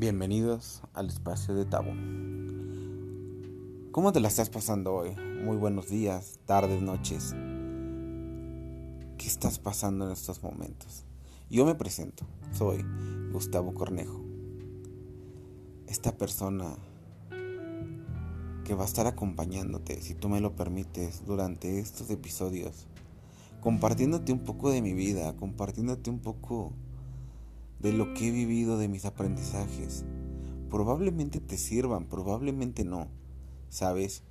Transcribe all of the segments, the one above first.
Bienvenidos al espacio de Tabo. ¿Cómo te la estás pasando hoy? Muy buenos días, tardes, noches. ¿Qué estás pasando en estos momentos? Yo me presento, soy Gustavo Cornejo. Esta persona que va a estar acompañándote, si tú me lo permites, durante estos episodios, compartiéndote un poco de mi vida, compartiéndote un poco de lo que he vivido, de mis aprendizajes. Probablemente te sirvan, probablemente no. ¿Sabes?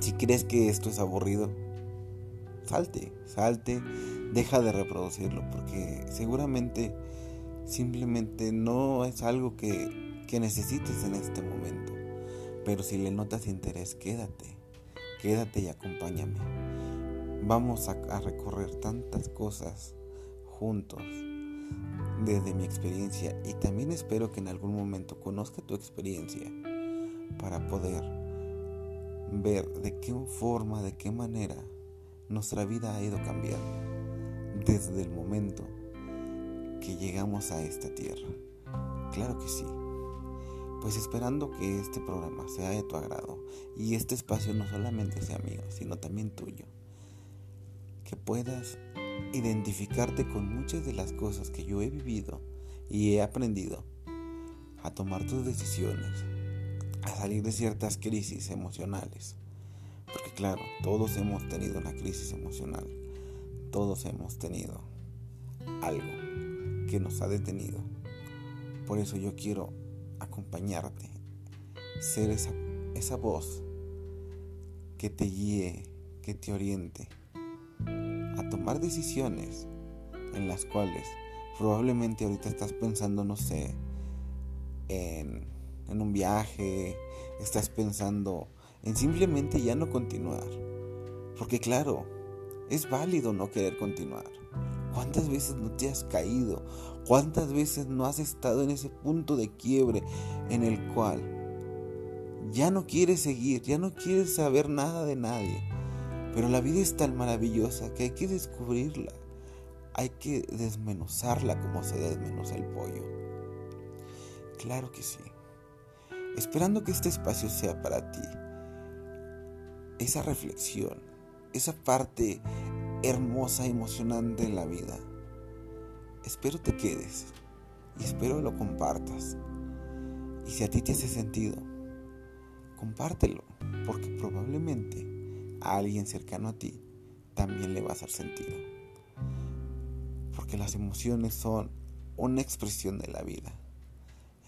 Si crees que esto es aburrido, salte, salte, deja de reproducirlo, porque seguramente simplemente no es algo que, que necesites en este momento. Pero si le notas interés, quédate, quédate y acompáñame. Vamos a, a recorrer tantas cosas juntos desde mi experiencia y también espero que en algún momento conozca tu experiencia para poder ver de qué forma, de qué manera nuestra vida ha ido cambiando desde el momento que llegamos a esta tierra. Claro que sí. Pues esperando que este programa sea de tu agrado y este espacio no solamente sea mío, sino también tuyo. Que puedas identificarte con muchas de las cosas que yo he vivido y he aprendido a tomar tus decisiones, a salir de ciertas crisis emocionales. Porque claro, todos hemos tenido una crisis emocional, todos hemos tenido algo que nos ha detenido. Por eso yo quiero acompañarte, ser esa, esa voz que te guíe, que te oriente a tomar decisiones en las cuales probablemente ahorita estás pensando, no sé, en, en un viaje, estás pensando en simplemente ya no continuar. Porque claro, es válido no querer continuar. ¿Cuántas veces no te has caído? ¿Cuántas veces no has estado en ese punto de quiebre en el cual ya no quieres seguir, ya no quieres saber nada de nadie? Pero la vida es tan maravillosa que hay que descubrirla. Hay que desmenuzarla como se desmenuza el pollo. Claro que sí. Esperando que este espacio sea para ti. Esa reflexión, esa parte hermosa, emocionante en la vida. Espero te quedes y espero lo compartas. Y si a ti te hace sentido, compártelo, porque probablemente a alguien cercano a ti también le va a hacer sentido. Porque las emociones son una expresión de la vida,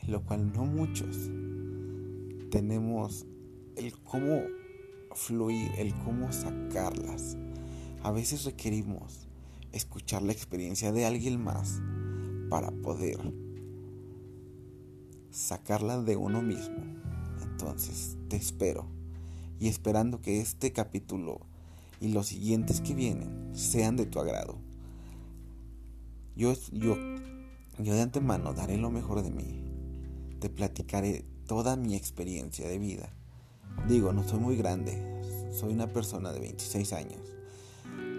en lo cual no muchos tenemos el cómo fluir, el cómo sacarlas. A veces requerimos escuchar la experiencia de alguien más para poder sacarla de uno mismo. Entonces, te espero y esperando que este capítulo y los siguientes que vienen sean de tu agrado. Yo, yo, yo de antemano daré lo mejor de mí. Te platicaré toda mi experiencia de vida. Digo, no soy muy grande, soy una persona de 26 años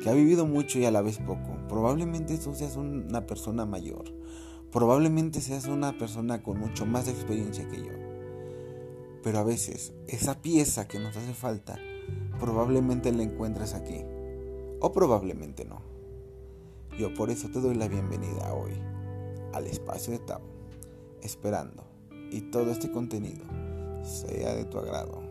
que ha vivido mucho y a la vez poco. Probablemente tú seas una persona mayor. Probablemente seas una persona con mucho más experiencia que yo. Pero a veces esa pieza que nos hace falta probablemente la encuentres aquí. O probablemente no. Yo por eso te doy la bienvenida hoy al espacio de Tabo, esperando y todo este contenido sea de tu agrado.